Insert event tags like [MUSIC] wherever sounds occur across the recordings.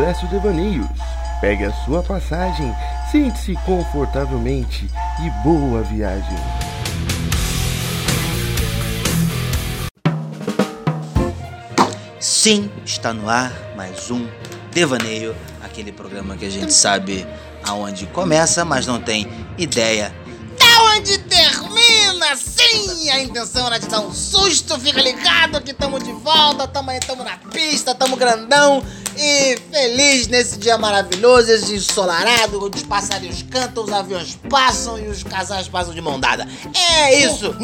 Expresso Devaneios. Pegue a sua passagem, sente-se confortavelmente e boa viagem. Sim, está no ar mais um Devaneio, aquele programa que a gente sabe aonde começa, mas não tem ideia de onde termina. Sim, a intenção era te dar um susto, fica ligado que estamos de volta, tamo aí, tamo na pista, tamo grandão e feliz nesse dia maravilhoso, esse ensolarado, onde os passarinhos cantam, os aviões passam e os casais passam de mão dada. É isso!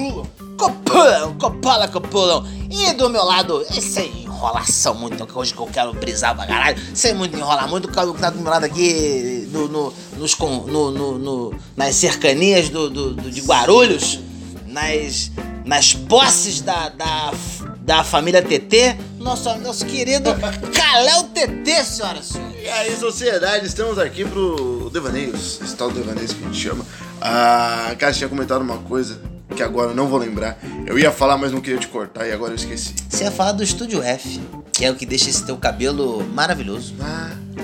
Copulam, copulam, copulam. E do meu lado, esse enrolação muito, que hoje que eu quero brisar pra caralho, sem muito enrolar muito, o cara que tá do meu lado aqui no, no, nos, no, no- no- nas cercanias do, do- do- de Guarulhos, nas, nas posses da, da, da família TT, nosso, nosso querido Caléu TT, senhoras e senhores. E aí, sociedade, estamos aqui pro Devaneios, esse tal Devaneios que a gente chama. A Cássio tinha comentado uma coisa que agora eu não vou lembrar. Eu ia falar, mas não queria te cortar e agora eu esqueci. Você ia falar do Estúdio F, que é o que deixa esse teu cabelo maravilhoso.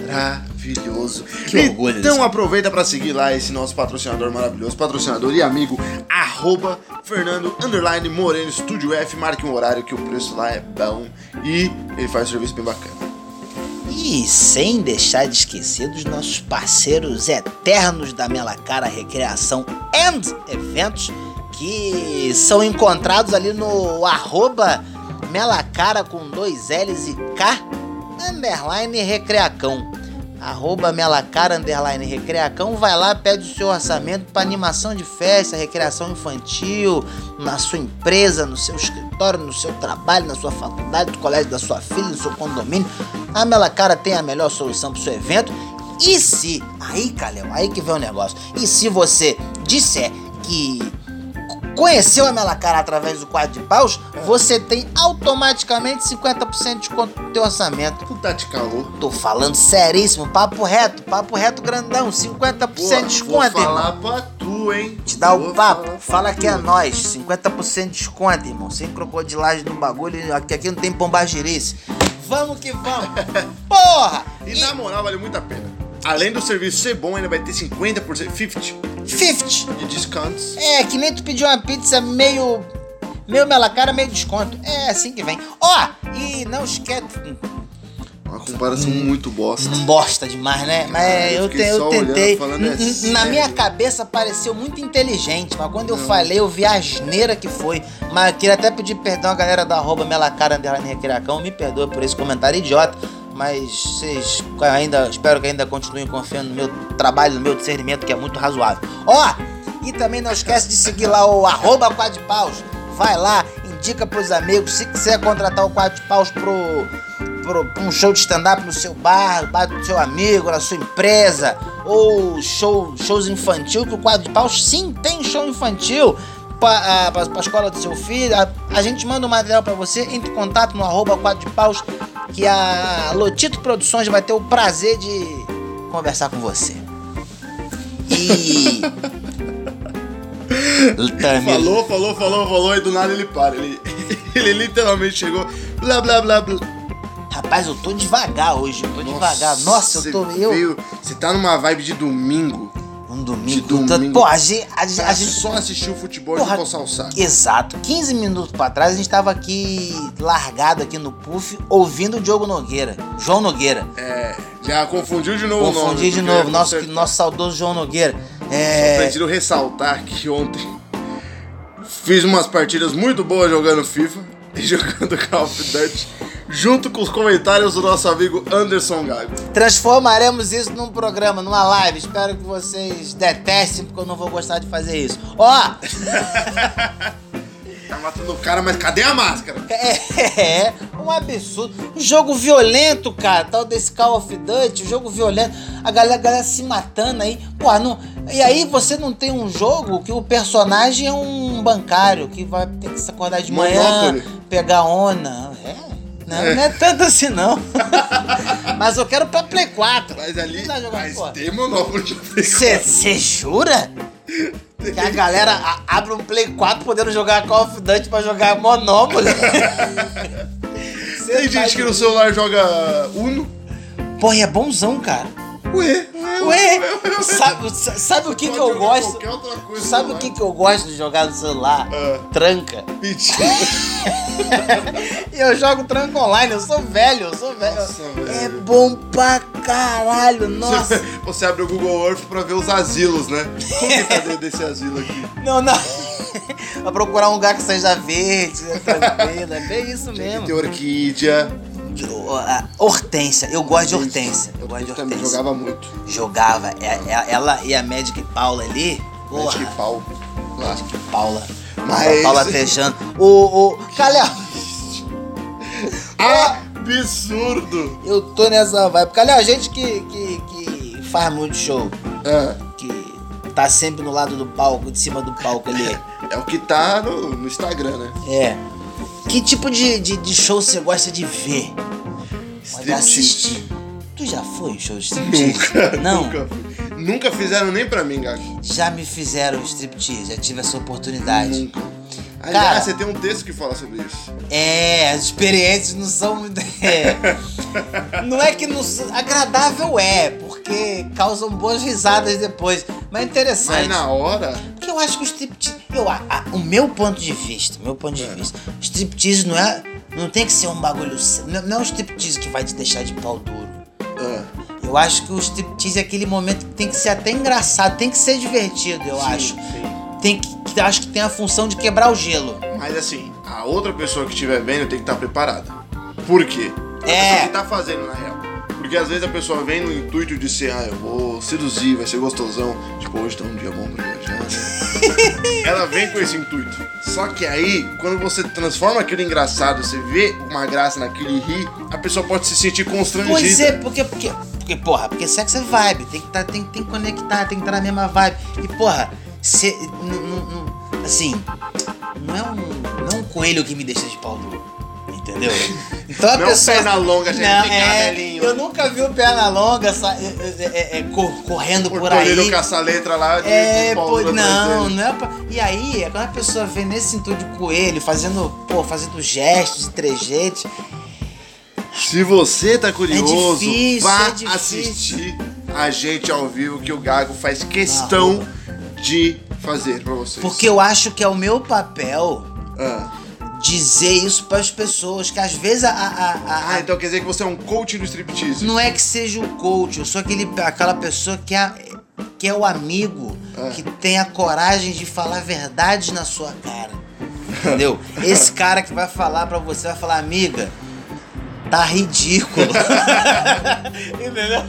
Maravilhoso. Que orgulho Então desse- aproveita pra seguir lá esse nosso patrocinador maravilhoso, patrocinador e amigo, arroba Fernando Underline Moreno Estúdio F. Marque um horário que o preço lá é bom e ele faz um serviço bem bacana. E sem deixar de esquecer dos nossos parceiros eternos da Melacara Recreação and Eventos, que são encontrados ali no arroba Melacara com dois L's e K underline Recreacão. Arroba Melacara underline Recreacão, vai lá, pede o seu orçamento para animação de festa, recreação infantil, na sua empresa, no seu escritório, no seu trabalho, na sua faculdade, no colégio da sua filha, no seu condomínio. A Melacara tem a melhor solução para seu evento. E se, aí, Calhão, aí que vem o negócio. E se você disser que conheceu a Melacara através do quadro de paus, você tem automaticamente 50% de desconto no teu orçamento. Tu tá de calor. Tô falando seríssimo, papo reto, papo reto grandão, 50% de Vou desconto, falar irmão. pra tu, hein? Te dá o Vou papo, fala que é tu. nós, 50% de desconto, irmão. Sem crocodilagem no bagulho, aqui, aqui não tem pombagirice. Vamos que vamos. [LAUGHS] Porra! E na moral, vale muito a pena. Além do serviço ser bom, ainda vai ter 50%, 50% 50. de descontos. É, que nem tu pediu uma pizza meio. meio melacara, meio desconto. É assim que vem. Ó, e não esquece. Uma comparação muito bosta. Bosta demais, né? Mas eu eu, te- eu tentei. falando, é Na minha cabeça pareceu muito inteligente, mas quando eu falei, eu vi a asneira que foi. Mas queria até pedir perdão à galera da arroba Melacara Underline Recreacão. Me perdoa por esse comentário idiota. Mas vocês ainda. Espero que ainda continuem confiando no meu trabalho, no meu discernimento, que é muito razoável. Ó! E também não esquece de seguir lá o arroba Quadpaus. Vai lá, indica pros amigos. Se quiser contratar o Quadpaus pro pro- pra um show de stand-up no seu bar, bar do seu amigo, na sua empresa, ou show, shows infantil, que o quadro de paus sim tem show infantil para a escola do seu filho. A, a gente manda o material para você, entre em contato no arroba quadro de paus, que a Lotito Produções vai ter o prazer de conversar com você. E. [LAUGHS] Falou, falou, falou, falou, e do nada ele para. Ele, [LAUGHS] ele literalmente chegou, blá, blá, blá, blá. Rapaz, eu tô devagar hoje, eu tô devagar. Nossa, eu tô. você Eu, veio- Você tá numa vibe de domingo. Um domingo. de domingo. Pô, a gente. A, gente- a Pra gente só assistir o futebol Porra, e coçar o saco. Exato. 15 minutos pra trás a gente tava aqui largado aqui no puff ouvindo o Diogo Nogueira. João Nogueira. É, já confundiu de novo o nome. Confundi de novo, nosso, nosso saudoso João Nogueira. Só É. preciso ressaltar que ontem fiz umas partidas muito boas jogando FIFA e [LAUGHS] jogando Call of Duty, junto com os comentários do nosso amigo Anderson Gago. Transformaremos isso num programa, numa live. Espero que vocês detestem, porque eu não vou gostar de fazer isso. Ó! [LAUGHS] Tá matando o cara, mas cadê a máscara? É, um absurdo. Um jogo violento, cara. Tal desse Call of Duty, um jogo violento. A galera, a galera se matando aí. Pô, não. E aí você não tem um jogo que o personagem é um bancário que vai ter que se acordar de manhã, Monopoly. pegar onda. É. Não, não é tanto assim, não. [LAUGHS] Mas eu quero pra Play 4. Mas ali, mas pô. tem Monopoly de Play Você jura? Que a galera a- abre um Play 4 podendo jogar Call of Duty pra jogar Monopoly. [LAUGHS] Tem gente que no celular joga Uno. Porra, e é bonzão, cara. Ué, Ué, sabe, sa- sabe o que, que eu gosto? Coisa Sabe o que, que eu gosto de jogar no celular? Ah. Tranca. Mentira. [LAUGHS] Eu jogo tranca online, eu sou velho, eu sou velho. Nossa, é velho. bom pra caralho, nossa. Você, [LAUGHS] você abre o Google Earth pra ver os asilos, né? Como que tá dentro desse asilo aqui? [LAUGHS] Não, não. pra procurar um lugar que seja verde, seja tranquilo, é bem isso mesmo. Tem orquídea. Hortência, eu gosto de Hortência. Eu gosto de Eu também Hortência. jogava muito. Jogava. É- é- Ela e a Magic Paula ali. Porra, Magic pau. Lá. Magic Paula. Mas- Paula Tejano. O. o Calhau, [LAUGHS] Absurdo! eu tô nessa vibe. Calhau, a gente que, que, que faz muito show. É, Que tá sempre no lado do palco, de cima do palco ali. é o que tá no, no Instagram, né? É. Que tipo de, de, de show você gosta de ver? Striptease. Tu já foi em show de striptease? [LAUGHS] Nunca, Não. nunca fui. Nunca fizeram nem pra mim, Gago. Já me fizeram striptease, já tive essa oportunidade. Nunca. Aliás, Cara- você tem um texto que fala sobre isso. É, as experiências não são [LAUGHS] é. Não é que não são. Agradável é, porque causam boas risadas depois. Mas é interessante. Mas na hora. Eu acho que o striptease. Eu, a- a- o meu ponto de vista, meu ponto de vista, striptease não é. Não tem que ser um bagulho. Não, não é o striptease que vai te deixar de pau duro. ah, Eu acho que o striptease é aquele momento que tem que ser até engraçado, tem que ser divertido, eu sim, acho. sim. Tem que, que- acho que tem a função de quebrar o gelo. Mas assim, a outra pessoa que estiver vendo tem que estar preparada. Por quê? A É. pessoa que tá fazendo, na real. Porque às vezes a pessoa vem no intuito de ser, ah, eu vou seduzir, vai ser gostosão. Tipo, hoje tá um dia bom pra viajar, né? [LAUGHS] Ela vem com esse intuito. Só que aí, quando você transforma aquilo em engraçado, você vê uma graça naquilo e ri, a pessoa pode se sentir constrangida. Pois é, porque, porque, porque, porra, porque sexo é vibe, tem que, tá, tem, tem que conectar, tem que estar na mesma vibe. E, porra, n- assim, não é, um, não é um coelho que me deixa de pau duro, entendeu? Então a Não é pessoa... perna longa, gente, Não, é, eu nunca vi o perna longa sa- é, é, é, é, cor- correndo Por por aí. Letra lá de, É, de pô, não, dele. não é pra... E aí, quando a pessoa vê nesse intuito de coelho, fazendo, pô, fazendo gestos e trejeitos, Se você tá curioso, difícil, vá é assistir a gente ao vivo que o Gago faz questão de fazer pra vocês. porque eu acho que é o meu papel Ah. Dizer isso para as pessoas, que às vezes a, a- a- Ah, então quer dizer que você é um coach do striptease. não é que seja o coach, eu sou aquele, aquela pessoa que é, que é o amigo, É. que tem a coragem de falar verdades na sua cara. Entendeu? [LAUGHS] Esse cara que vai falar pra você, vai falar, amiga, tá ridículo. [LAUGHS] Entendeu?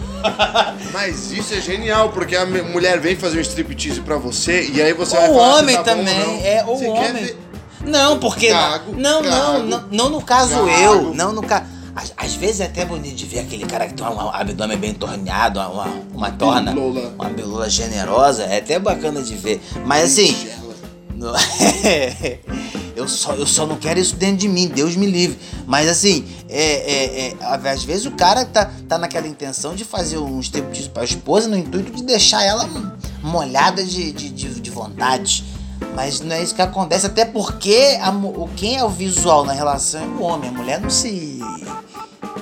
Mas isso é genial, porque a mulher vem fazer um striptease pra você e aí você vai O falar se homem tá bom ou também, não. é, o Você quer homem. ver- Não, porque. Gago, não, não, gago, não, não no caso gago. eu. Não no caso. Às, às vezes é até bonito de ver aquele cara que tem um abdômen bem torneado, uma, uma, uma torna, bilola. uma bilola generosa. É até bacana de ver. Mas assim. No- [LAUGHS] eu, só, eu só não quero isso dentro de mim, Deus me livre. Mas assim, é, é, é, às vezes o cara tá, tá naquela intenção de fazer um striptease pra esposa no intuito de deixar ela molhada de, de, de, de vontade. Mas não é isso que acontece, até porque a quem é o visual na relação é o homem. A mulher não se,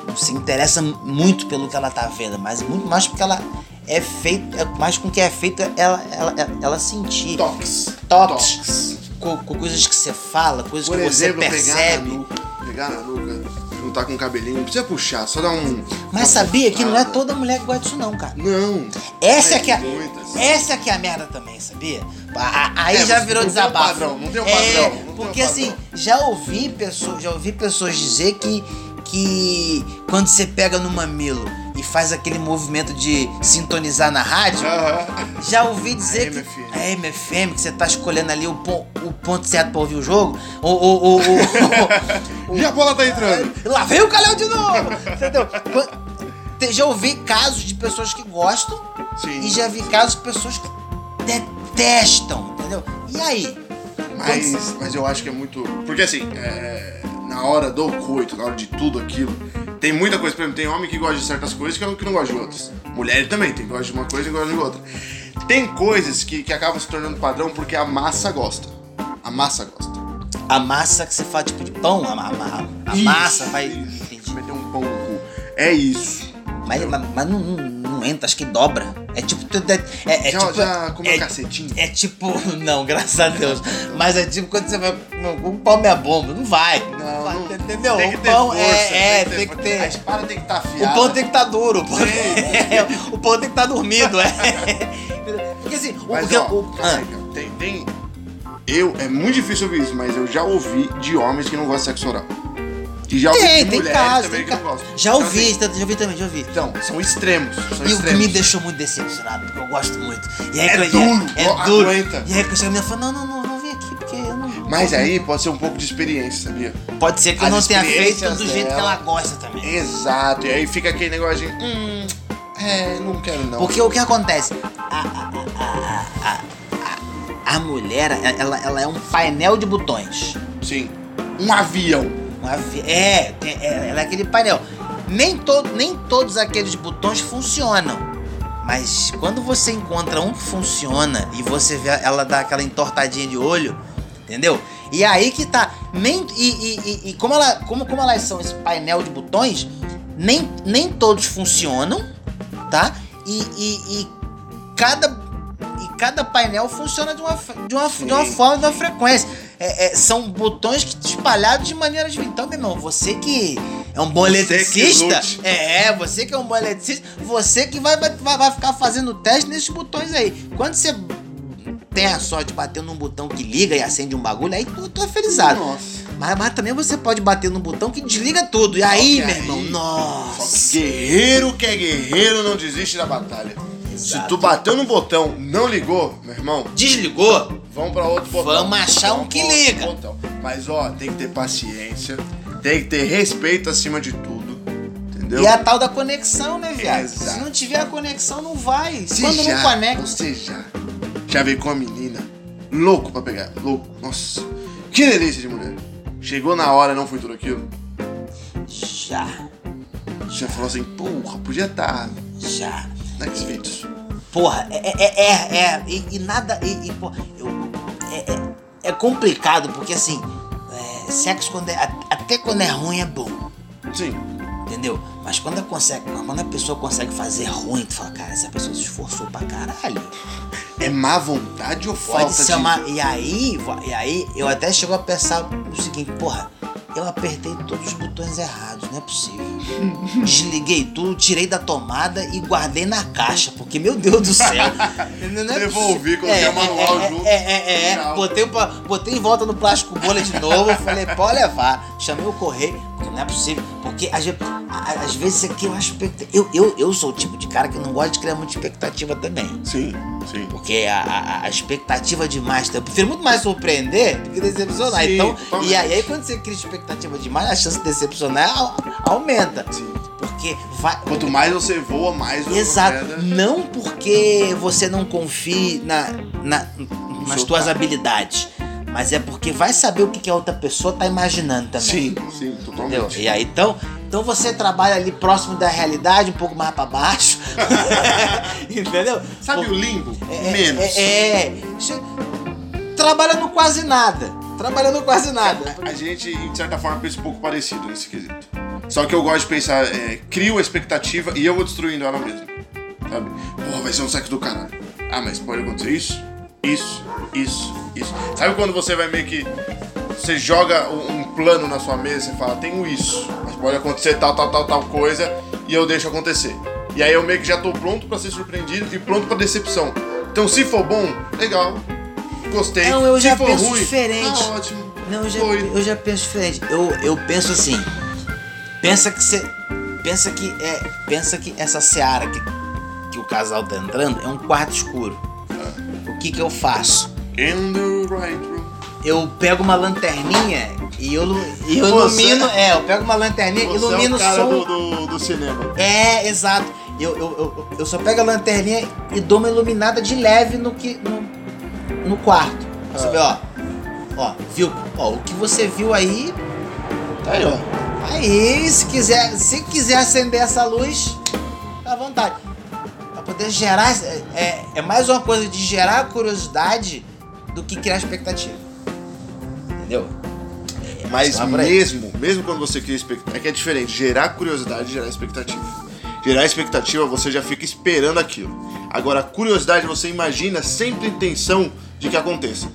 não se interessa muito pelo que ela tá vendo, mas muito mais porque ela é feita, é mais com o que é feito ela, ela, ela, sentir. Toques. Toques. Com, com coisas que você fala, coisas Por que exemplo, você pegar na percebe. nuca. Pegar na nuca, juntar com o cabelinho. Não precisa puxar, só dar um. Mas sabia que não é toda mulher que gosta disso não, cara. Não. Essa é que é, muitas. essa é que é a merda também, sabia? Aí É, já virou não tem desabafo. padrão, não tem um É, padrão, não porque padrão. assim, já ouvi pessoas, já ouvi pessoas dizer que que quando você pega no mamilo e faz aquele movimento de sintonizar na rádio, Aham. já ouvi dizer A que MFM. a MFM, que você tá escolhendo ali o, pon- o ponto certo pra ouvir o jogo, ou, ou, ou, ou- [LAUGHS] E a bola tá entrando. Lá vem o Calhau de novo! Entendeu? Já ouvi casos de pessoas que gostam Sim. e já vi casos de pessoas que detestam, entendeu? E aí? Mas, mas eu acho que é muito. Porque assim, é, na hora do coito, na hora de tudo aquilo, tem muita coisa. Por exemplo, tem homem que gosta de certas coisas que que não gosta de outras. Mulher também, tem que gosta de uma coisa e gosta de outra. Tem coisas que, que acabam se tornando padrão porque a massa gosta. A massa gosta. A massa que você faz tipo de pão, a, a- a Isso. massa vai. Entendi. é isso. Mas, mas, mas não, não, não entra, acho que dobra. É tipo. É, é, é já, tipo. já comeu é, cacetinho? É tipo. [LAUGHS] Não, graças a Deus. Mas é tipo quando você vai. O pão é bomba, não vai. Não, vai, não- entendeu? Tem que o ter pão força, é, é, tem que força. ter. A espada tem que estar O afiada. pão tem que estar duro. O pão, é, o pão tem que estar dormido, é. [LAUGHS] Porque assim, o, Mas, o, ó, o- ah, tem, tem... Eu, é muito difícil ouvir isso, mas eu já ouvi de homens que não gostam de sexo oral. E já ouvi tem, de tem casos, também tem que não casos. gostam. Já Então, ouvi, assim, já ouvi também, já ouvi. Então, são extremos, são E o que extremos. me deixou muito decepcionado, porque eu gosto muito. E aí, É que eu- duro, é, ó, duro. aguenta. E aí que eu chego e falo, não, não, não, não vem aqui, porque eu não. Mas aí pode ser um pouco de experiência, sabia? Pode ser que eu as não tenha feito do jeito que ela gosta também. Exato, e aí fica aquele negócio de... Hum, é, não quero não. Porque o que acontece? A, a, a, a, a, a mulher, ela, ela é um painel de botões. Sim, um avião. Um avi- É, é, ela é aquele painel. Nem, to, nem todos aqueles botões funcionam. Mas quando você encontra um que funciona e você vê ela dar aquela entortadinha de olho, entendeu? E aí que tá. Nem, e, e, e- como, ela, como, como elas são esse painel de botões, nem, nem todos funcionam, tá? E, e, e cada, e cada painel funciona de uma, de uma, de uma forma, de uma frequência. É, é, são botões que espalhados de maneira diferente. Então, meu irmão, você que é um bom eletricista. É, é, você que é um bom eletricista, você que vai, vai, vai ficar fazendo teste nesses botões aí. Quando você tem a sorte de bater num botão que liga e acende um bagulho, aí tu, tu é felizado. Nossa. Mas, mas também você pode bater num botão que desliga tudo. E aí, meu aí- irmão, que nossa. guerreiro que é guerreiro não desiste da batalha. Se Exato. tu bateu no botão, não ligou, meu irmão, Desligou? Vamos pra outro botão. Vamos achar um que liga. botão. Mas ó, tem que ter paciência, tem que ter respeito acima de tudo, entendeu? E a tal da conexão, né, viado? Exato. Se não tiver a conexão, não vai. Se Quando já, não conecta. Você já, já veio com a menina, louco pra pegar, louco, nossa, que delícia de mulher. Chegou na hora, não foi tudo aquilo. Já, Já falou assim, porra, podia estar já. na Xvideos. Porra, é, é, é, é, e, e nada, e, e, pô, eu, é, é, é complicado, porque assim, é, sexo quando é, até quando é ruim é bom, Sim, entendeu? Mas quando a, consegue, quando a pessoa consegue fazer ruim, tu fala, cara, essa pessoa se esforçou pra caralho. é má vontade ou Pode falta ser de... uma. E aí, e aí, eu até chego a pensar o seguinte, porra, eu apertei todos os botões errados, não é possível. [LAUGHS] Desliguei tudo, tirei da tomada e guardei na caixa, porque, meu Deus do céu. [LAUGHS] não, é Devolvi, coloquei a manual é, junto. É, é, é, Tchau. Botei, botei em volta no plástico bolha de novo, falei, pode levar. Chamei o correio, não é possível. Porque às às vezes aqui eu acho. Eu, eu, eu sou o tipo de cara que não gosta de criar muita expectativa também. Sim, sim. Porque a, a- a expectativa demais. Eu prefiro muito mais surpreender do que decepcionar. Sim, então, totalmente. e aí, aí quando você cria expectativa demais, a chance de decepcionar au- aumenta. Sim. Porque vai. Quanto mais você voa, mais você Exato. queda. Não porque você não confie na, na- nas seu tuas habilidades. Mas é porque vai saber o que que a outra pessoa tá imaginando também. Sim, sim, Entendeu? totalmente. E aí, então, então você trabalha ali próximo da realidade, um pouco mais pra baixo. [LAUGHS] Entendeu? Sabe o limbo? é, Menos. É, é. Che- Trabalha no quase nada. Trabalha no quase nada. [LAUGHS] A gente, de certa forma, pensa um pouco parecido nesse quesito. Só que eu gosto de pensar, é, crio a expectativa e eu vou destruindo ela mesmo. Sabe? Porra, vai ser um sexo do caralho. Ah, mas pode acontecer isso, isso, isso, isso. Sabe quando você vai meio que. Você joga um plano na sua mesa e fala, tenho isso, mas pode acontecer tal, tal, tal, tal coisa e eu deixo acontecer. E aí eu meio que já tô pronto pra ser surpreendido e pronto pra decepção. Então se for bom, legal. Gostei. Não, eu se já for penso ruim, diferente. Tá ótimo. Não, eu já, eu já penso diferente. Eu, eu penso assim. Pensa que você. Pensa que é. Pensa que essa seara que, que o casal tá entrando é um quarto escuro. O que que eu faço? In the right room. Eu pego uma lanterninha e eu, e eu Você- ilumino. É, eu pego uma lanterninha e Você ilumino é o cara só. do, do, do cinema. É, exato. Eu, eu, eu, eu só pego a lanterninha e dou uma iluminada de leve no que no, no quarto. Você vê, ó. Ó, viu? Ó, o que você viu aí. Tá aí, ó. Aí, se quiser, se quiser acender essa luz, tá à vontade. Pra poder gerar. É, é, é mais uma coisa de gerar curiosidade do que criar expectativa. Entendeu? Mas por aí. mesmo, mesmo quando você cria expectativa, é que é diferente, gerar curiosidade e gerar expectativa. Gerar expectativa, você já fica esperando aquilo. Agora, curiosidade, você imagina sempre intenção de que aconteça.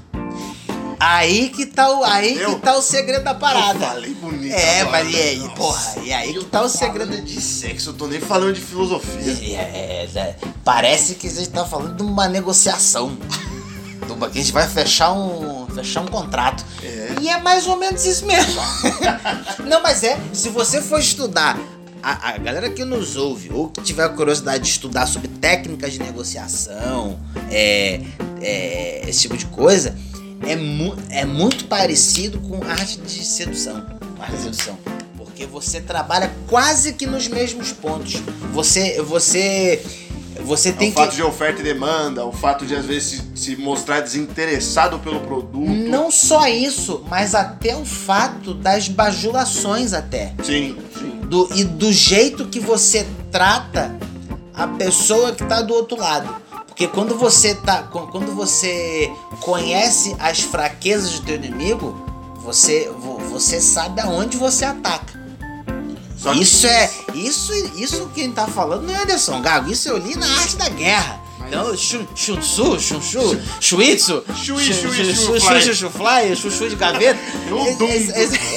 Aí que tá o, aí que tá o segredo da parada. Eu falei bonito É, agora, mas e aí, nossa. porra, e aí que tá o segredo de sexo, eu tô nem falando de filosofia. É, é, é, parece que a gente tá falando de uma negociação. Que a gente vai fechar um, fechar um contrato. É. E é mais ou menos isso mesmo. [LAUGHS] Não, mas é, se você for estudar, a, a galera que nos ouve, ou que tiver curiosidade de estudar sobre técnicas de negociação, é, é, esse tipo de coisa, é, mu é muito parecido com arte de sedução. Arte de sedução. Porque você trabalha quase que nos mesmos pontos. Você. Você. Você É tem o fato que. de oferta e demanda, o fato de às vezes se, se mostrar desinteressado pelo produto. Não só isso, mas até o fato das bajulações até. Sim, sim. Do, e do jeito que você trata a pessoa que tá do outro lado. Porque quando você tá. quan- Quando você conhece as fraquezas do teu inimigo, você, vo- você sabe aonde você ataca. Isso é. Isso, isso quem tá falando não é Anderson Gago, isso eu li na arte da guerra. Então, Shun- Shunsu, Shunshu, Shuitsu, Shui, Shu- shui, Shu- shui, Shu- fly. Shu- Shu- Fly, Chuchu de gaveta. O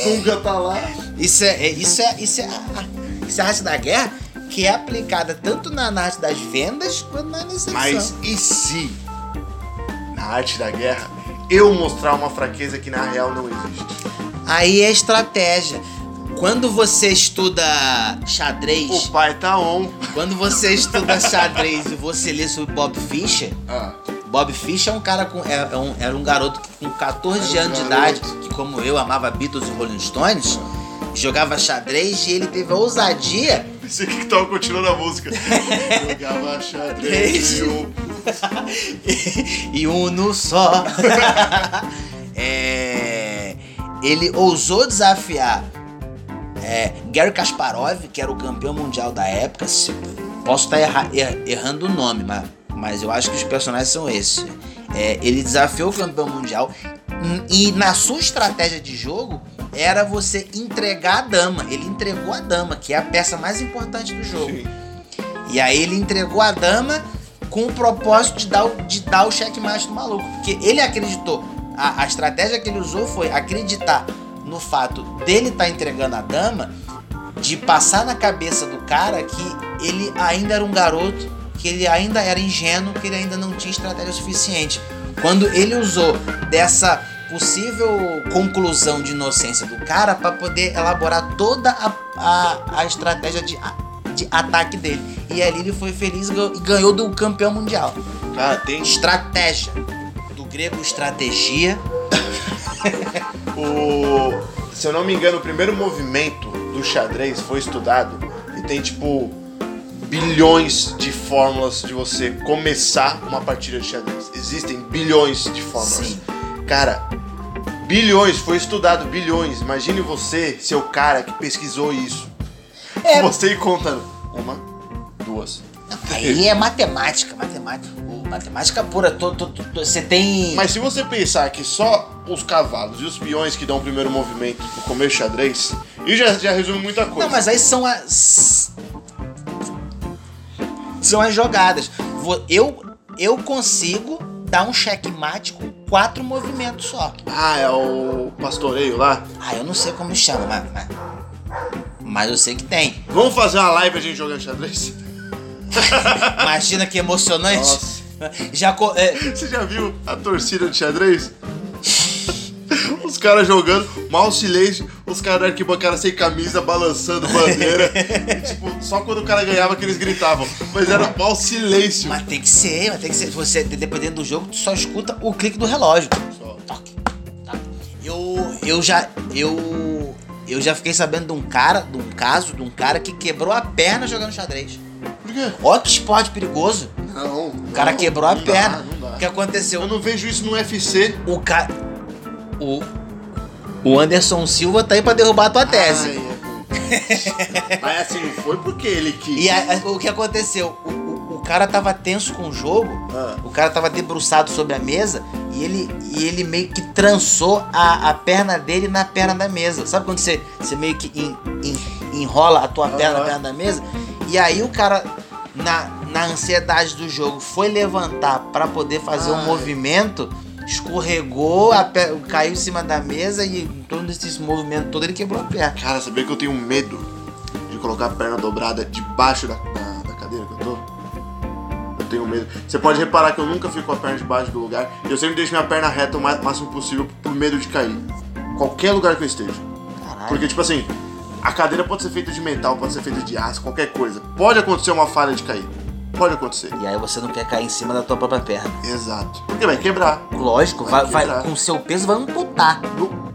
Dunga, tá lá. Isso é, é- isso é, isso é, isso é a arte da guerra que é aplicada tanto na, na arte das vendas quanto na negociação. Mas e se, na arte da guerra, eu mostrar uma fraqueza que na real não existe? Aí é estratégia. Quando você estuda xadrez, O pai tá on. quando você estuda xadrez e você lê sobre Bob Fischer, Ah, Bob Fischer é um cara com. É, é um, era um garoto que com 14 Era um anos de garoto. idade, que como eu amava Beatles e Rolling Stones, jogava xadrez e ele teve a ousadia pensei que tava continuando a música. [LAUGHS] Jogava xadrez e o... [LAUGHS] e uno só. [LAUGHS] É, ele ousou desafiar é, Gary Kasparov, que era o campeão mundial da época. Se- Posso estar erra- er- errando o nome, mas, mas eu acho que os personagens são esses. É, ele desafiou o campeão mundial hum, e na sua estratégia de jogo era você entregar a dama. Ele entregou a dama, que é a peça mais importante do jogo. Sim. E aí ele entregou a dama com o propósito de dar o, de dar o checkmate do maluco. Porque ele acreditou. A, a estratégia que ele usou foi acreditar no fato dele estar entregando a dama, de passar na cabeça do cara que ele ainda era um garoto, que ele ainda era ingênuo, que ele ainda não tinha estratégia suficiente. Quando ele usou dessa possível conclusão de inocência do cara para poder elaborar toda a, a, a estratégia de, de ataque dele. E ali ele foi feliz e ganhou- do campeão mundial. Cara, tem Estratégia. Do grego estratégia. [LAUGHS] o... Se eu não me engano, o primeiro movimento do xadrez foi estudado e tem, tipo, bilhões de fórmulas de você começar uma partida de xadrez. Existem bilhões de fórmulas. Sim. Cara, bilhões, foi estudado bilhões. Imagine você ser o cara que pesquisou isso. É. Você ir contando. Uma, duas. Aí é matemática, matemática. Matemática pura. to- to- to- Você tem. Mas se você pensar que só os cavalos e os peões que dão o primeiro movimento no começo do xadrez, e já, já resume muita coisa. Não, mas aí são as. São as jogadas. Eu, eu consigo dar um checkmate com quatro movimentos só. Ah, é o pastoreio lá? Ah, eu não sei como chama, mas. Mas, mas eu sei que tem. Vamos fazer uma live a gente jogando xadrez? Imagina que emocionante. Nossa. Já. co- é, Você já viu a torcida de xadrez? Os caras jogando, mal silêncio, os caras da arquibancada sem camisa, balançando bandeira. Tipo, só quando o cara ganhava que eles gritavam. Mas era mal silêncio. mas tem que ser, mas tem que ser. Você, dependendo do jogo, tu só escuta o clique do relógio. Só. Toque. Tá. Eu, eu já. Eu. Eu já fiquei sabendo de um cara, de um caso, de um cara que quebrou a perna jogando xadrez. Por quê? Olha que esporte perigoso. Não. O cara quebrou a perna. Não dá. O que aconteceu? Eu não vejo isso no UFC. O cara. O. O Anderson Silva tá aí pra derrubar a tua tese. Ai, é. [LAUGHS] Mas assim, não foi porque ele quis. E a- a- o que aconteceu? O, o- o cara tava tenso com o jogo, Ah. o cara tava debruçado sobre a mesa e ele, e ele meio que trançou a, a perna dele na perna da mesa. Sabe quando você, você meio que en- en- enrola a tua perna na perna da mesa? E aí o cara, na, na ansiedade do jogo, foi levantar pra poder fazer um Ai. movimento, escorregou, pe- caiu em cima da mesa e em torno desse movimento todo ele quebrou a perna. Cara, sabia que eu tenho medo de colocar a perna dobrada debaixo da, da, da cadeira que eu tô? Eu tenho medo. Você pode reparar que eu nunca fico com a perna debaixo do lugar. Eu sempre deixo minha perna reta o máximo possível por medo de cair. Qualquer lugar que eu esteja. Caralho. Porque, tipo assim, a cadeira pode ser feita de metal, pode ser feita de aço, qualquer coisa. Pode acontecer uma falha de cair. Pode acontecer. E aí você não quer cair em cima da tua própria perna. Exato. Porque vai quebrar. Lógico, Vai vai, vai- quebrar. com seu peso vai amputar. No-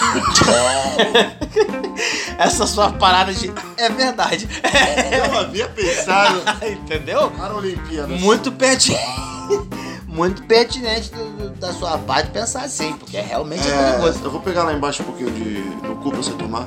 [LAUGHS] Essa sua parada de. É verdade. Eu havia pensado [LAUGHS] Entendeu? para a Olimpíada. Muito pertinente. [LAUGHS] Muito pertinente do- do- da sua parte pensar assim, porque realmente é, É, perigoso. eu vou pegar lá embaixo um pouquinho de do cu pra você tomar.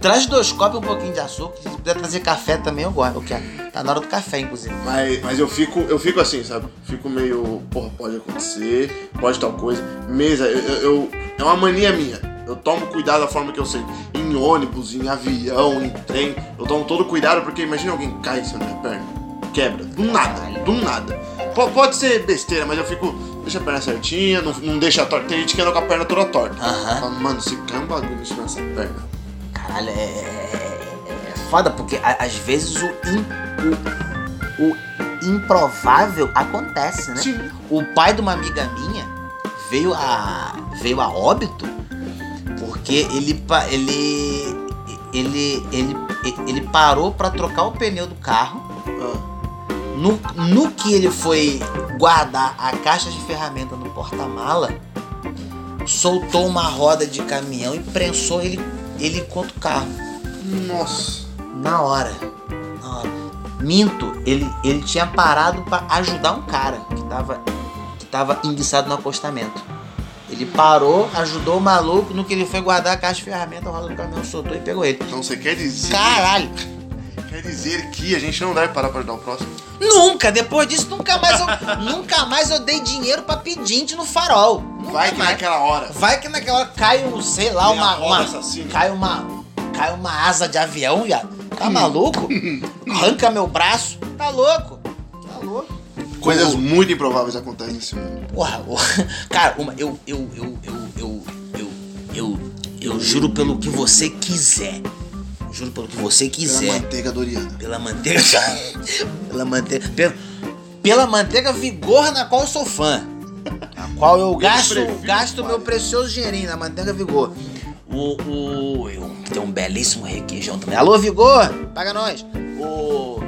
Traz dois copos e um pouquinho de açúcar. Se puder trazer café também, eu gosto. Eu quero. Tá na hora do café, inclusive. Mas, mas eu fico eu fico assim, sabe? Fico meio, porra, pode acontecer, pode tal coisa. Mesa, eu, eu- é uma mania minha. Eu tomo cuidado da forma que eu sei. Em ônibus, em avião, em trem, eu tomo todo cuidado porque imagina alguém cai da minha perna, quebra, do nada, do nada. Po- pode ser besteira, mas eu fico, deixa a perna certinha, não, não deixa torta. Tem gente que anda com a perna toda torta. Fala, Mano, se cai um bagulho em cima dessa perna. Caralho, é, é, é foda, porque a- às vezes o, im- o, o improvável acontece, né? Sim. O pai de uma amiga minha veio a, veio a óbito porque ele, ele, ele, ele, ele parou pra trocar o pneu do carro. Ah, No, no que ele foi guardar a caixa de ferramenta no porta-mala, soltou uma roda de caminhão e prensou ele, ele contra o carro. nossa. Na hora. Na hora. Minto, ele, ele tinha parado pra ajudar um cara que tava, que tava enguiçado no acostamento. Ele parou, ajudou o maluco, no que ele foi guardar a caixa de ferramenta, a roda do caminhão soltou e pegou ele. Então você quer dizer. Caralho! Quer dizer que a gente não deve parar pra ajudar o próximo? Nunca! Depois disso, nunca mais eu, [LAUGHS] nunca mais eu dei dinheiro pra pedinte no farol. Nunca Vai que mais. naquela hora. Vai que naquela hora cai um, sei lá, uma. uma cai uma. Cai uma asa de avião, já. Tá maluco? [LAUGHS] Arranca meu braço. Tá louco? Tá louco? Coisas muito improváveis acontecem nesse mundo. Porra, porra. [LAUGHS] Cara, uma, eu, eu, eu, eu, eu, eu, eu, eu juro pelo que você quiser. Juro pelo que você Pela quiser. manteiga doriana. Pela manteiga. pela manteiga. [LAUGHS] Pela, pela manteiga vigor na qual eu sou fã. A qual eu gasto, prefiro gasto meu precioso dinheirinho na manteiga vigor. O. o tem um belíssimo requeijão também. Alô, Vigor! Paga nós! O.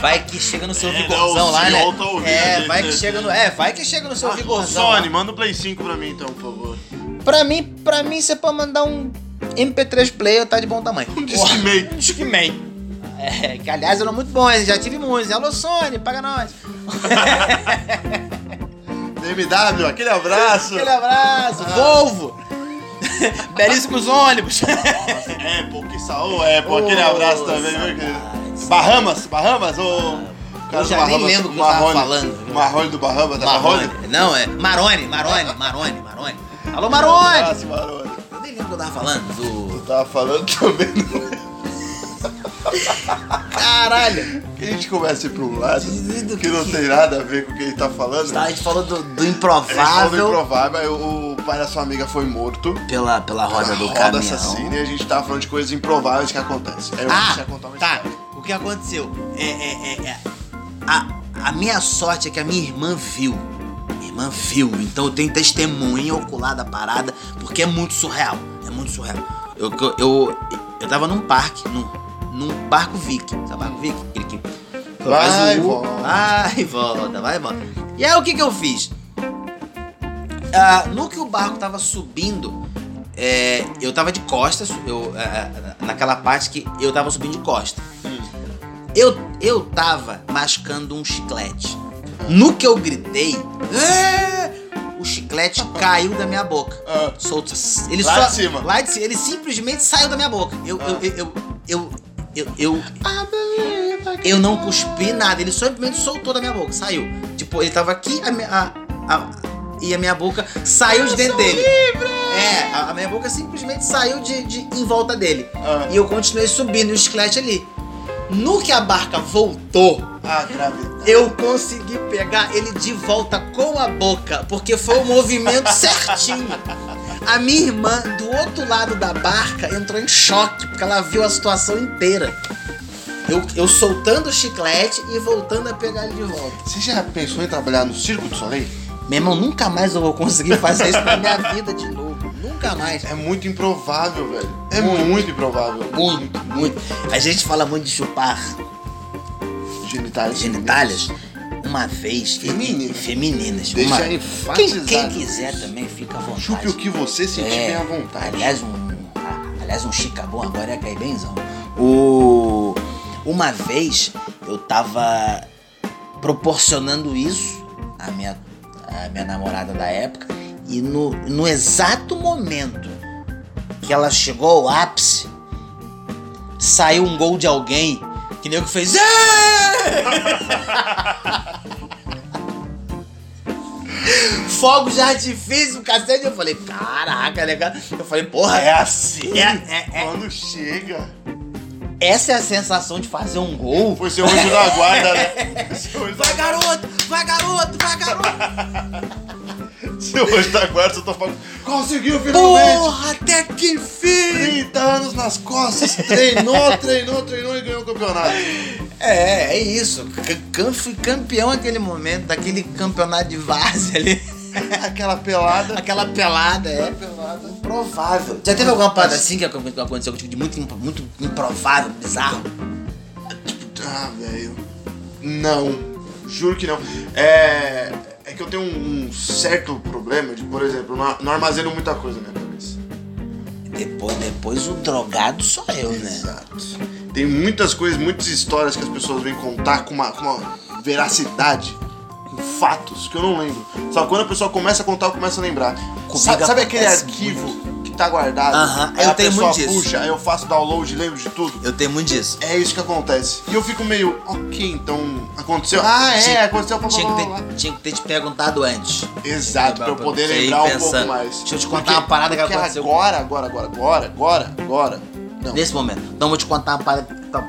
Vai que chega no seu É, vigorzão lá, né? tá ouvindo é, gente, vai que né? chega no. É, vai que chega no seu vigorzão. Sony, manda o Play 5 pra mim então, por favor. Pra mim, pra mim, você pode mandar um MP3 player, tá de bom tamanho. Um Discman. Um Discman. É, que aliás eram muito bons, já tive muitos. Alô, Sony, paga nós. [LAUGHS] BMW, aquele abraço. Aquele abraço, Volvo. [LAUGHS] Belíssimos ônibus. Apple, que saúde, Apple, aquele abraço também, viu, querido? Bahamas, Bahamas, ô. Eu já nem lembro o que eu tava falando. Marrone do Bahamas, tá Marrone. Não, é Marone, Marone, Marone, Marone. Alô, Um Marone. abraço, Marone. Nem lembro o que eu tava falando. Do... Eu tava falando também do... Caralho. que a gente começa a ir pra um lado Do que não que- tem nada a ver com o que ele tá falando. Tá, a gente falou do, do A gente falou do improvável improvável, aí o pai da sua amiga foi morto. pela, pela roda do roda caminhão. assassina e a gente tava falando de coisas improváveis que acontecem. Aí eu Ah, comecei a contar uma tá. história. O que aconteceu? É, é, é, é. A, a minha sorte é que a minha irmã viu. Irmã viu. Então eu tenho testemunha ocular da parada, porque é muito surreal. É muito surreal. Eu, eu, eu, eu tava num parque, num, num barco Vic. Sabe barco Vic? Aquele que Vai faz e o U, volta. Vai volta, vai e volta. E aí o que que eu fiz? Ah, no que o barco tava subindo, é, eu tava de costas, eu, ah, ah, naquela parte que eu tava subindo de costas. Eu, eu tava mascando um chiclete. No que eu gritei, "É!", o chiclete caiu da minha boca. Ah, Solto. Ele Lá só, de cima. Lá de cima. Ele simplesmente saiu da minha boca. Eu, Ah. eu, eu, eu, eu, Eu, eu, não cuspi nada, ele simplesmente soltou da minha boca, saiu. Tipo, ele tava aqui a, a, a- e a minha boca saiu de dentro dele. É, a, minha boca simplesmente saiu de, de em volta dele. Ah. E eu continuei subindo o chiclete ali. No que a barca voltou, Ah, gravidade. eu consegui pegar ele de volta com a boca, porque foi o movimento [LAUGHS] certinho. A minha irmã, do outro lado da barca, entrou em choque, porque ela viu a situação inteira. Eu, eu soltando o chiclete e voltando a pegar ele de volta. Você já pensou em trabalhar no Circo do Soleil? Meu irmão, nunca mais eu vou conseguir fazer isso na minha vida de novo. Nunca mais. É muito improvável, velho. É muito, improvável. Muito, muito. A gente fala muito de chupar Genitálias. Uma vez. Femininas. Femininas. Deixa uma... quem, quem quiser também fica à vontade. Chupe o que você sentir É, bem à vontade. Aliás, um, aliás, um chicabom agora é cair benzão. O, uma vez eu tava proporcionando isso à minha, à minha namorada da época e no, no exato momento que ela chegou ao ápice, saiu um gol de alguém que nem o que fez. Fogos de artifício, cacete. Eu falei, caraca, legal. Eu falei, porra, É assim. É, é, é. Quando chega. essa é a sensação de fazer um gol. Foi seu anjo da guarda, né? [LAUGHS] Vai, garoto! Vai, garoto! Vai, garoto! [LAUGHS] Seu anjo da guarda, você tá falando. Conseguiu finalmente! Porra, até nas costas, treinou, [LAUGHS] treinou, treinou e ganhou o campeonato. É, é isso. Fui campeão naquele momento, daquele campeonato de várzea ali. [LAUGHS] Aquela pelada. Aquela pelada, é. pelada. Improvável. Já teve alguma parada assim que acon- que aconteceu contigo de muito, muito improvável, bizarro? Ah, velho. Não. Juro que não. É. É que eu tenho um, um certo problema de, por exemplo, não, armazeno muita coisa cabeça. Depois, depois o drogado sou eu, né? Exato. Tem muitas coisas, muitas histórias que as pessoas vêm contar com uma, com uma veracidade, com fatos que eu não lembro. Só que quando a pessoa começa a contar, eu começo a lembrar. Comigo Sabe, sabe aquele arquivo que tá guardado? Aham, aí eu a tenho pessoa muito disso. puxa, aí eu faço download lembro de tudo. Eu tenho muito disso. É isso que acontece. E eu fico meio, ok, então aconteceu. Ah, é, Tinha- aconteceu. Blá, blá, Tinha que, blá, ter, tinha que ter te perguntado antes. Exato, pra eu poder Você ir lembrar um pouco pensando. mais. Deixa eu te contar uma parada que porque aconteceu. Agora, agora, agora, agora, agora, agora. Não. Nesse momento. Então eu vou te contar uma parada. que tá-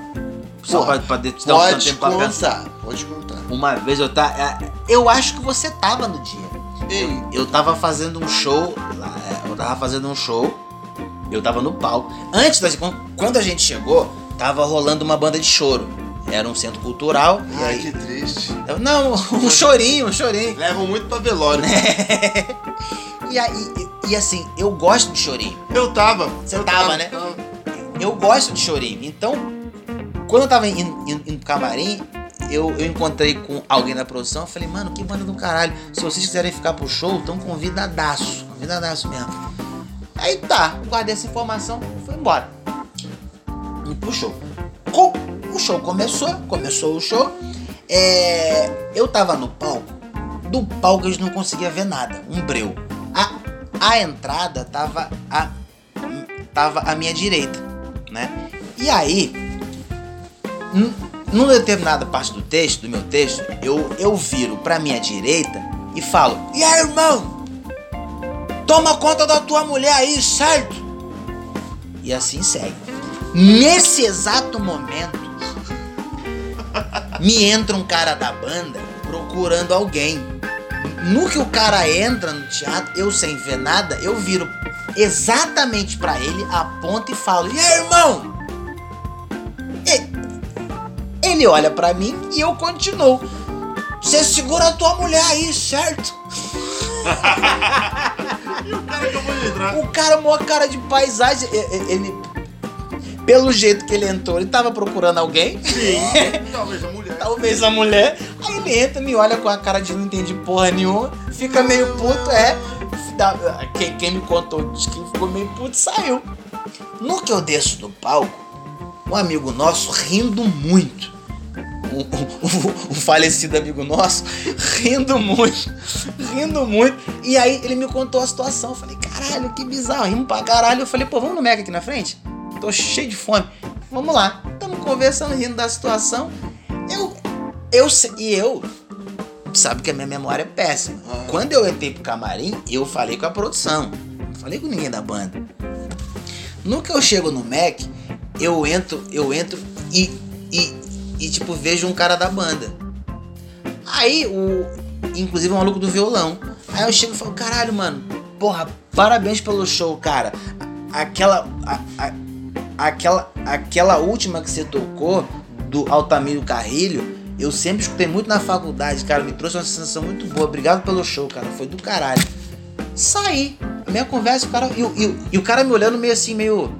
Só Porra, pra, pra te dar um Pode tempo pra pensar. contar, pode contar. Uma vez eu tava. Eu acho que você tava no dia. Ei, Eu tava fazendo um show. É, Eu tava fazendo um show. Eu tava no palco. Antes da. Quando a gente chegou, tava rolando uma banda de choro. Era um centro cultural. ai, aí- que triste. não, um [LAUGHS] chorinho, um chorinho. Levam muito pra velório. E aí, e, e assim, eu gosto de chorinho. Eu tava. Você eu tava, né? Eu gosto de chorinho. Então, quando eu tava indo, indo, indo pro camarim, eu, eu encontrei com alguém da produção. Falei, mano, que banda do caralho. Se vocês quiserem ficar pro show, então convidadaço. Convidadaço mesmo. Aí tá, guardei essa informação, fui embora. E pro show. O show começou, começou o show. É, eu tava no palco. Do palco eles não conseguia ver nada. Um breu. A, a entrada tava a, tava à minha direita, né? E aí, num- numa determinada parte do texto, do meu texto, eu, eu viro pra minha direita e falo: E aí, irmão? Toma conta da tua mulher aí, certo? E assim segue. Nesse exato momento, me entra um cara da banda procurando alguém. No que o cara entra no teatro, eu sem ver nada, eu viro exatamente pra ele, aponto e falo: E aí, irmão? Ele olha pra mim e eu continuo. Você segura a tua mulher aí, certo? [LAUGHS] E o cara acabou de entrar. O cara, mó cara de paisagem. Ele. Pelo jeito que ele entrou, ele tava procurando alguém. Sim. [LAUGHS] Talvez a mulher. Talvez a mulher. Aí ele entra, me olha com a cara de não entende porra nenhuma, fica meio puto, é. Quem, quem me contou disse que ficou meio puto e saiu. No que eu desço do palco, um amigo nosso rindo muito. Um, um- falecido amigo nosso, rindo muito, rindo muito. E aí ele me contou a situação. Eu falei, caralho, que bizarro, rimo pra caralho. Eu falei, pô, vamos no Mega aqui na frente? Tô cheio de fome. Vamos lá. Tamo conversando, rindo da situação. Eu, eu, e eu, sabe que a minha memória é péssima. Quando eu entrei pro camarim, eu falei com a produção. Não falei com ninguém da banda. No que eu chego no Mac, eu entro, eu entro e, e, e tipo, vejo um cara da banda. Aí o. Inclusive o maluco do violão. Aí eu chego e falo, caralho, mano, porra, parabéns pelo show, cara. Aquela. a- a- aquela, aquela última que você tocou, do Altamiro Carrilho, eu sempre escutei muito na faculdade, cara. Me trouxe uma sensação muito boa. Obrigado pelo show, cara. Foi do caralho. Saí. A minha conversa, o cara. E, e e o cara me olhando meio assim, meio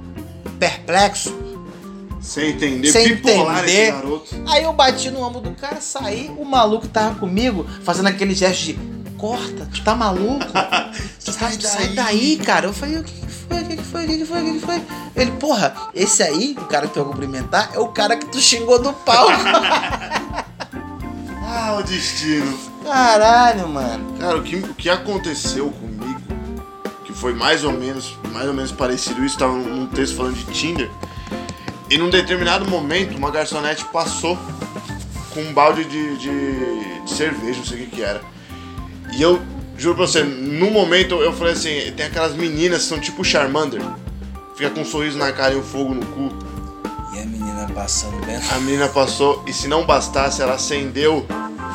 perplexo. Sem entender, Sem bipolar entender. esse garoto. Aí eu bati no ombro do cara, saí, o maluco tava comigo, fazendo aquele gesto de corta, tu tá maluco? [LAUGHS] sai, sai daí, cara. Eu falei, o que, que foi? O que, que foi? O que, que foi? O que, que foi? Ele, porra, esse aí, o cara que tu vai cumprimentar, é o cara que tu xingou do palco. [LAUGHS] Ah, o destino. Caralho, mano. Cara, o que, o que aconteceu comigo, que foi mais ou menos, mais ou menos parecido isso, tava num texto falando de Tinder. E num determinado momento, uma garçonete passou com um balde de, de, de cerveja, não sei o que que era. E eu, juro pra você, no momento eu falei assim, tem aquelas meninas que são tipo Charmander. Fica com um sorriso na cara e um fogo no cu. E a menina passando bem, A menina passou e se não bastasse, ela acendeu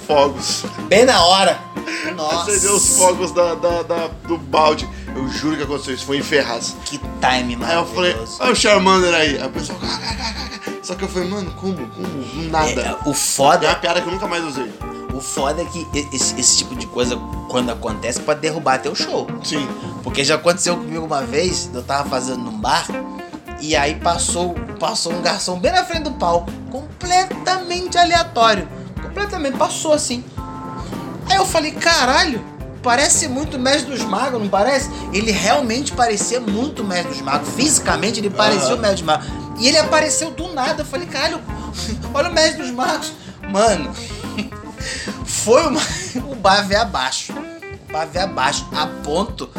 fogos. bem na hora. Nossa. [LAUGHS] Acendeu os fogos da, da- da- do balde. Eu juro que aconteceu isso, foi em Ferraz. Que time Aí eu falei, olha o Charmander aí. Aí o pessoal. Só que eu falei, mano, como? Como? Nada. É, o É foda uma piada que eu nunca mais usei. O foda é que esse, esse tipo de coisa, quando acontece, pode derrubar teu show. Sim. Porque já aconteceu comigo uma vez, eu tava fazendo num bar, e aí passou, passou um garçom bem na frente do palco, completamente aleatório. Completamente, passou assim. Aí eu falei, caralho, parece muito o Mestre dos Magos, não parece? Ele realmente parecia muito o Mestre dos Magos. Fisicamente ele parecia Aham. o Mestre dos Magos. E ele apareceu do nada. Eu falei, caralho, [LAUGHS] olha o Mestre dos Magos. Mano, [LAUGHS] foi uma, [LAUGHS] o bar veio abaixo. O bar veio abaixo, a ponto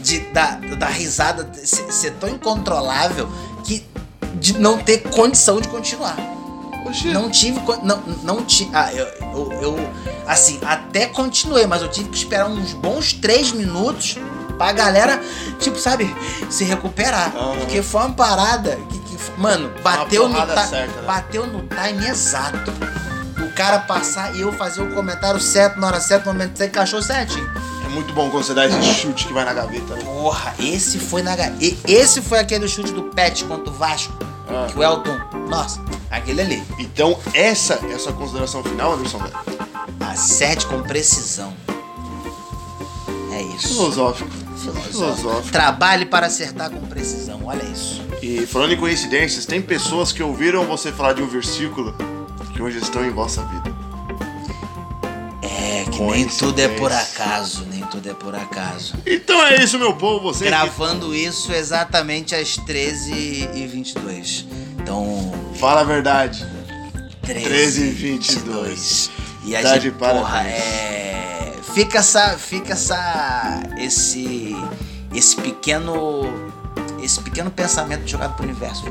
de, da, da risada ser, ser tão incontrolável que de não ter condição de continuar. Oxi. Não tive. Não, não tive. Ah, eu, eu, eu, Assim, até continuei, mas eu tive que esperar uns bons três minutos pra galera, tipo, sabe, se recuperar. Aham. Porque foi uma parada que, que mano, bateu no, certa, né? bateu no time exato. O cara passar e eu fazer o comentário certo na hora certa, no momento certo, encaixou certinho. É muito bom quando você dá esse chute que vai na gaveta. né? Porra, esse foi na. ga- e- Esse foi aquele chute do Pet contra o Vasco. Ah. Que o Elton. Nossa, aquele ali. Então, essa é a sua consideração final, Anderson? velho? Acerte com precisão. É isso. Filosófico. Filosófico. Filosófico. Trabalhe para acertar com precisão. Olha isso. E falando em coincidências, tem pessoas que ouviram você falar de um versículo que hoje estão em vossa vida. É que nem tudo é por acaso. Nem tudo é por acaso. Então é isso, meu povo. Você que- Gravando isso exatamente às 13h22. Então, Fala a verdade. 13 e 22. E a Tá gente, porra, é. Fica essa. Fica essa. Esse. Esse pequeno. Esse pequeno pensamento jogado pro universo.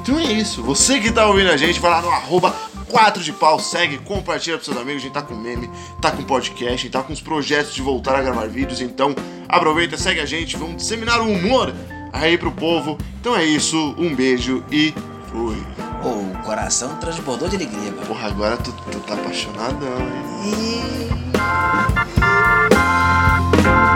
Então é isso. Você que tá ouvindo a gente, vai lá no arroba 4 de pau, segue, compartilha pros seus amigos. A gente tá com meme, tá com podcast, tá com os projetos de voltar a gravar vídeos. Então aproveita, segue a gente, vamos disseminar o humor aí pro povo. Então é isso, um beijo e fui. O coração transbordou de alegria, mano. Porra, agora tu, tu tá apaixonadão, hein? E...